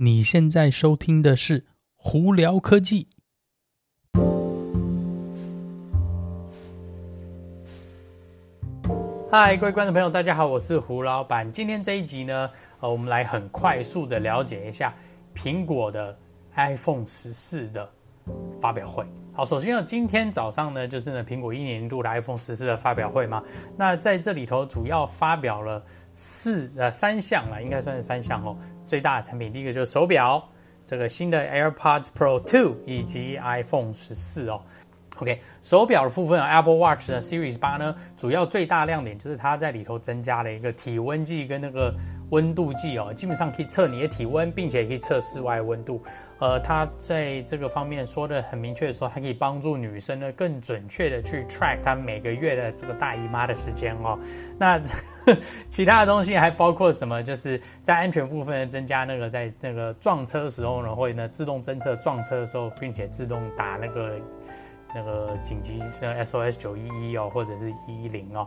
你现在收听的是胡聊科技。嗨，各位观众朋友，大家好，我是胡老板。今天这一集呢，呃，我们来很快速的了解一下苹果的 iPhone 十四的发表会。好，首先呢，今天早上呢，就是呢，苹果一年一度的 iPhone 十四的发表会嘛。那在这里头，主要发表了四呃三项了，应该算是三项哦。最大的产品，第一个就是手表，这个新的 AirPods Pro 2以及 iPhone 十四哦。OK，手表的部分，Apple Watch 的 Series 八呢，主要最大亮点就是它在里头增加了一个体温计跟那个温度计哦，基本上可以测你的体温，并且可以测室外温度。呃，它在这个方面说的很明确，说它可以帮助女生呢更准确的去 track 她每个月的这个大姨妈的时间哦。那 其他的东西还包括什么？就是在安全部分增加那个在那个撞车时候呢，会呢自动侦测撞车的时候，并且自动打那个那个紧急像 SOS 九一一哦，或者是一一零哦。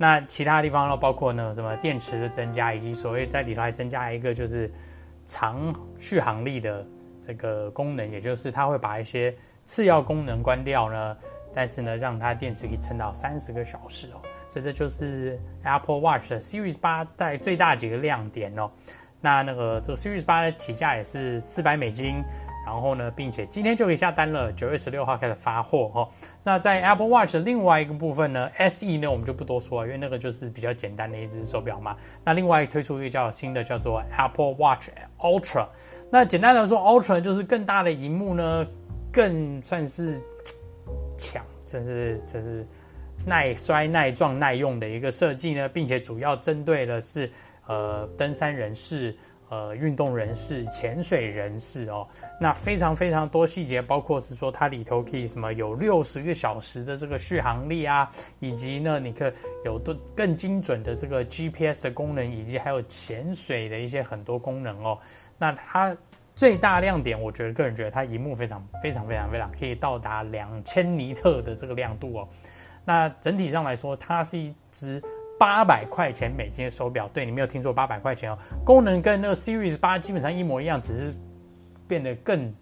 那其他地方呢，包括呢什么电池的增加，以及所谓在里头还增加一个就是长续航力的。这个功能，也就是它会把一些次要功能关掉呢，但是呢，让它电池可以撑到三十个小时哦。所以这就是 Apple Watch 的 Series 八带最大几个亮点哦。那那个这个 Series 八的起价也是四百美金，然后呢，并且今天就可以下单了，九月十六号开始发货哦。那在 Apple Watch 的另外一个部分呢，SE 呢，我们就不多说了，因为那个就是比较简单的一只手表嘛。那另外推出一个叫新的叫做 Apple Watch Ultra。那简单来说，Ultra 就是更大的荧幕呢，更算是强，真是真是耐摔、耐撞、耐用的一个设计呢，并且主要针对的是呃登山人士、呃运动人士、潜水人士哦。那非常非常多细节，包括是说它里头可以什么有六十个小时的这个续航力啊，以及呢你可有的更精准的这个 GPS 的功能，以及还有潜水的一些很多功能哦。那它最大亮点，我觉得个人觉得它荧幕非常非常非常非常可以到达两千尼特的这个亮度哦。那整体上来说，它是一只八百块钱美金的手表。对，你没有听错，八百块钱哦。功能跟那个 Series 八基本上一模一样，只是变得更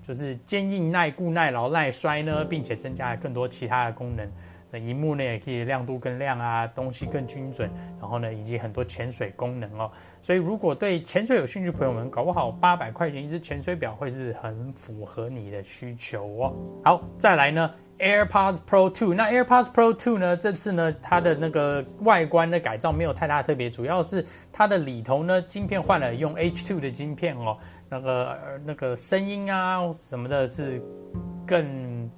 就是坚硬、耐固、耐劳、耐摔呢，并且增加了更多其他的功能。那荧幕呢也可以亮度更亮啊，东西更精准，然后呢以及很多潜水功能哦。所以如果对潜水有兴趣的朋友们，搞不好八百块钱一只潜水表会是很符合你的需求哦。好，再来呢，AirPods Pro 2。那 AirPods Pro 2呢，这次呢它的那个外观的改造没有太大特别，主要是它的里头呢晶片换了用 H2 的晶片哦，那个那个声音啊什么的是更。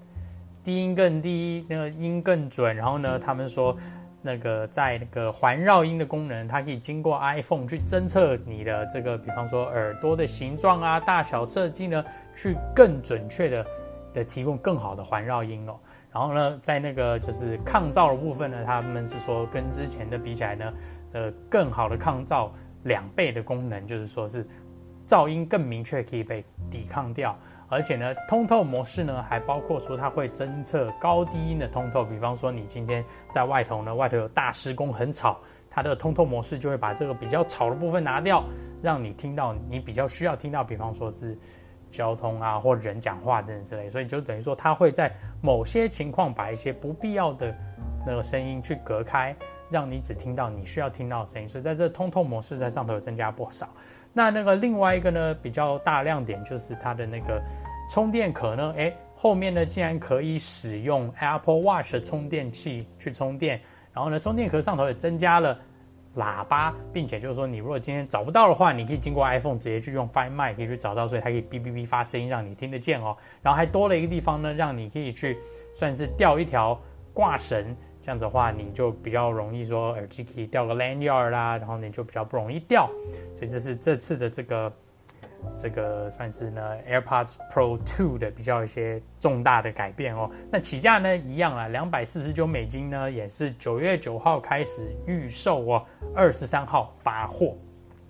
低音更低，那个音更准。然后呢，他们说那个在那个环绕音的功能，它可以经过 iPhone 去侦测你的这个，比方说耳朵的形状啊、大小设计呢，去更准确的提供更好的环绕音哦。然后呢，在那个就是抗噪的部分呢，他们是说跟之前的比起来呢，呃，更好的抗噪两倍的功能，就是说是噪音更明确可以被抵抗掉。而且呢，通透模式呢，还包括说它会侦测高低音的通透。比方说，你今天在外头呢，外头有大施工很吵，它的通透模式就会把这个比较吵的部分拿掉，让你听到你比较需要听到，比方说是交通啊或人讲话等等之类。所以就等于说，它会在某些情况把一些不必要的那个声音去隔开，让你只听到你需要听到的声音。所以在这通透模式在上头有增加不少。那那个另外一个呢，比较大亮点就是它的那个充电壳呢，诶，后面呢竟然可以使用 Apple Watch 的充电器去充电，然后呢，充电壳上头也增加了喇叭，并且就是说你如果今天找不到的话，你可以经过 iPhone 直接去用 Find My 可以去找到，所以它可以哔哔哔发声音让你听得见哦。然后还多了一个地方呢，让你可以去算是吊一条挂绳。这样子的话，你就比较容易说耳机可以吊个 lanyard 啦，然后你就比较不容易掉。所以这是这次的这个这个算是呢 AirPods Pro 2的比较一些重大的改变哦。那起价呢一样啊，两百四十九美金呢，也是九月九号开始预售哦，二十三号发货。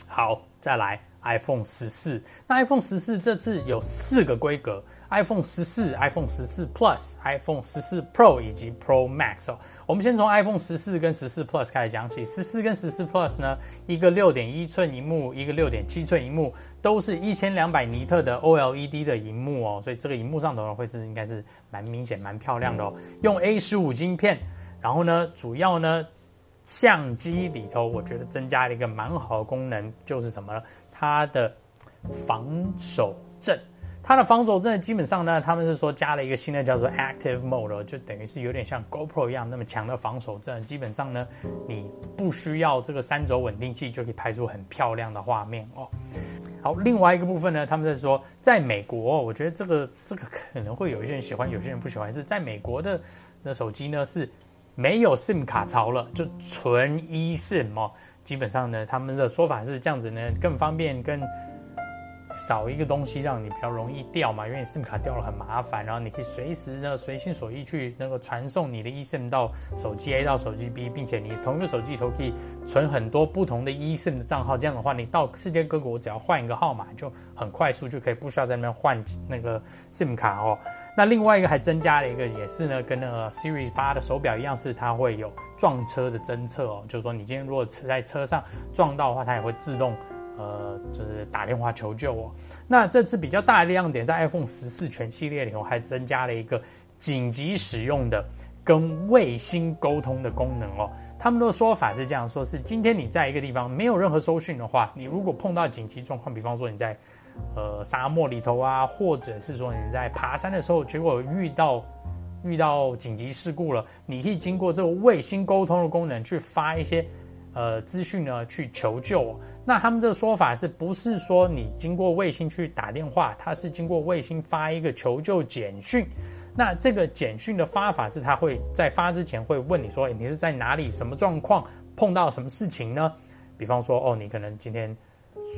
好，再来 iPhone 十四。那 iPhone 十四这次有四个规格。iPhone 十四、iPhone 十四 Plus、iPhone 十四 Pro 以及 Pro Max 哦。我们先从 iPhone 十四跟十四 Plus 开始讲起。十四跟十四 Plus 呢，一个六点一寸萤幕，一个六点七寸萤幕，都是一千两百尼特的 OLED 的萤幕哦，所以这个萤幕上头呢，会是应该是蛮明显、蛮漂亮的哦。用 A 十五晶片，然后呢，主要呢，相机里头我觉得增加了一个蛮好的功能，就是什么呢？它的防守阵。它的防守阵基本上呢，他们是说加了一个新的叫做 Active Mode，就等于是有点像 GoPro 一样那么强的防守阵。基本上呢，你不需要这个三轴稳定器就可以拍出很漂亮的画面哦。好，另外一个部分呢，他们在说，在美国，我觉得这个这个可能会有一些人喜欢，有些人不喜欢。是在美国的那手机呢是没有 SIM 卡槽了，就纯 eSIM 哦。基本上呢，他们的说法是这样子呢，更方便更。少一个东西让你比较容易掉嘛，因为 SIM 卡掉了很麻烦，然后你可以随时呢随心所欲去那个传送你的 eSIM 到手机 A 到手机 B，并且你同一个手机里头可以存很多不同的 eSIM 的账号，这样的话你到世界各国只要换一个号码就很快速就可以不需要在那边换那个 SIM 卡哦。那另外一个还增加了一个也是呢，跟那个 Series 八的手表一样，是它会有撞车的侦测哦，就是说你今天如果在车上撞到的话，它也会自动。呃，就是打电话求救哦。那这次比较大的亮点，在 iPhone 十四全系列里头，还增加了一个紧急使用的跟卫星沟通的功能哦。他们的说法是这样说：是今天你在一个地方没有任何收讯的话，你如果碰到紧急状况，比方说你在呃沙漠里头啊，或者是说你在爬山的时候，结果遇到遇到紧急事故了，你可以经过这个卫星沟通的功能去发一些。呃，资讯呢去求救。那他们这个说法是不是说你经过卫星去打电话？它是经过卫星发一个求救简讯。那这个简讯的发法是，他会在发之前会问你说，诶你是在哪里？什么状况？碰到什么事情呢？比方说，哦，你可能今天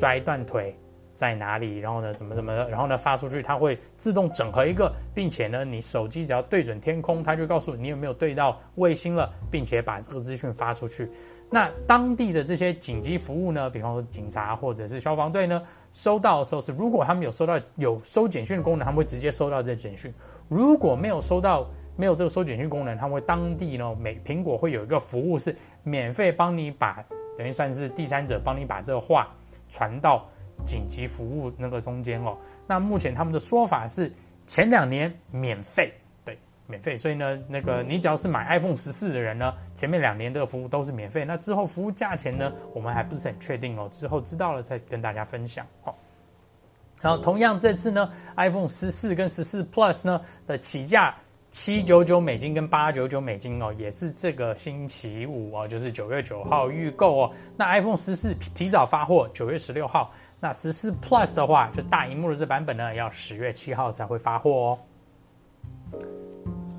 摔断腿，在哪里？然后呢，怎么怎么的？然后呢，发出去，它会自动整合一个，并且呢，你手机只要对准天空，它就告诉你有没有对到卫星了，并且把这个资讯发出去。那当地的这些紧急服务呢，比方说警察或者是消防队呢，收到的时候是，如果他们有收到有收简讯的功能，他们会直接收到这简讯；如果没有收到，没有这个收简讯功能，他们会当地呢，每苹果会有一个服务是免费帮你把，等于算是第三者帮你把这个话传到紧急服务那个中间哦。那目前他们的说法是前两年免费。免费，所以呢，那个你只要是买 iPhone 十四的人呢，前面两年的服务都是免费。那之后服务价钱呢，我们还不是很确定哦，之后知道了再跟大家分享。好，然后同样这次呢，iPhone 十四跟十四 Plus 呢的起价七九九美金跟八九九美金哦，也是这个星期五哦，就是九月九号预购哦。那 iPhone 十四提早发货，九月十六号。那十四 Plus 的话，就大荧幕的这版本呢，要十月七号才会发货哦。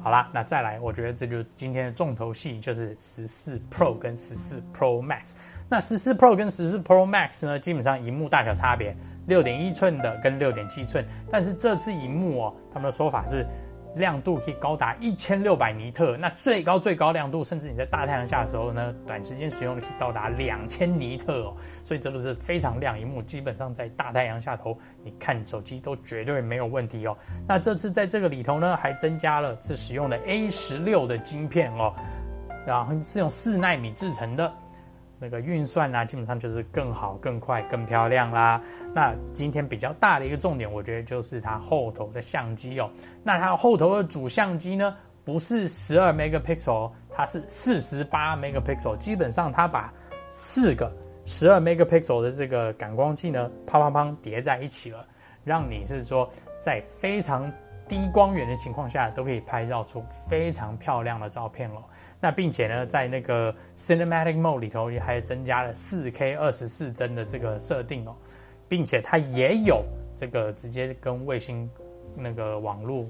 好啦，那再来，我觉得这就今天的重头戏，就是十四 Pro 跟十四 Pro Max。那十四 Pro 跟十四 Pro Max 呢，基本上荧幕大小差别，六点一寸的跟六点七寸，但是这次荧幕哦，他们的说法是。亮度可以高达一千六百尼特，那最高最高亮度，甚至你在大太阳下的时候呢，短时间使用可以到达两千尼特哦，所以这个是非常亮一幕，基本上在大太阳下头，你看手机都绝对没有问题哦。那这次在这个里头呢，还增加了是使用的 A 十六的晶片哦，然后是用四纳米制成的。那个运算啊，基本上就是更好、更快、更漂亮啦。那今天比较大的一个重点，我觉得就是它后头的相机哦。那它后头的主相机呢，不是十二 megapixel，它是四十八 megapixel。基本上它把四个十二 megapixel 的这个感光器呢，啪啪啪叠在一起了，让你是说在非常低光源的情况下，都可以拍照出非常漂亮的照片了。那并且呢，在那个 Cinematic Mode 里头也还增加了 4K 二十四帧的这个设定哦，并且它也有这个直接跟卫星那个网络，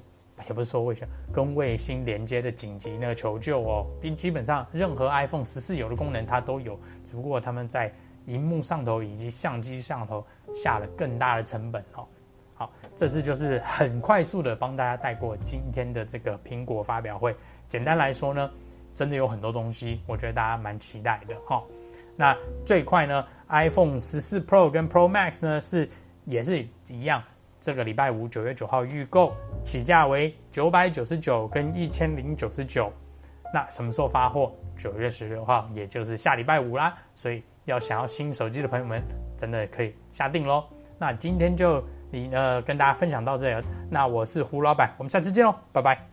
也不是说卫星，跟卫星连接的紧急那个求救哦，并基本上任何 iPhone 十四有的功能它都有，只不过他们在荧幕上头以及相机上头下了更大的成本哦。好，这次就是很快速的帮大家带过今天的这个苹果发表会，简单来说呢。真的有很多东西，我觉得大家蛮期待的哈。那最快呢，iPhone 十四 Pro 跟 Pro Max 呢是也是一样，这个礼拜五九月九号预购，起价为九百九十九跟一千零九十九。那什么时候发货？九月十六号，也就是下礼拜五啦。所以要想要新手机的朋友们，真的可以下定喽。那今天就你呃跟大家分享到这里，那我是胡老板，我们下次见喽，拜拜。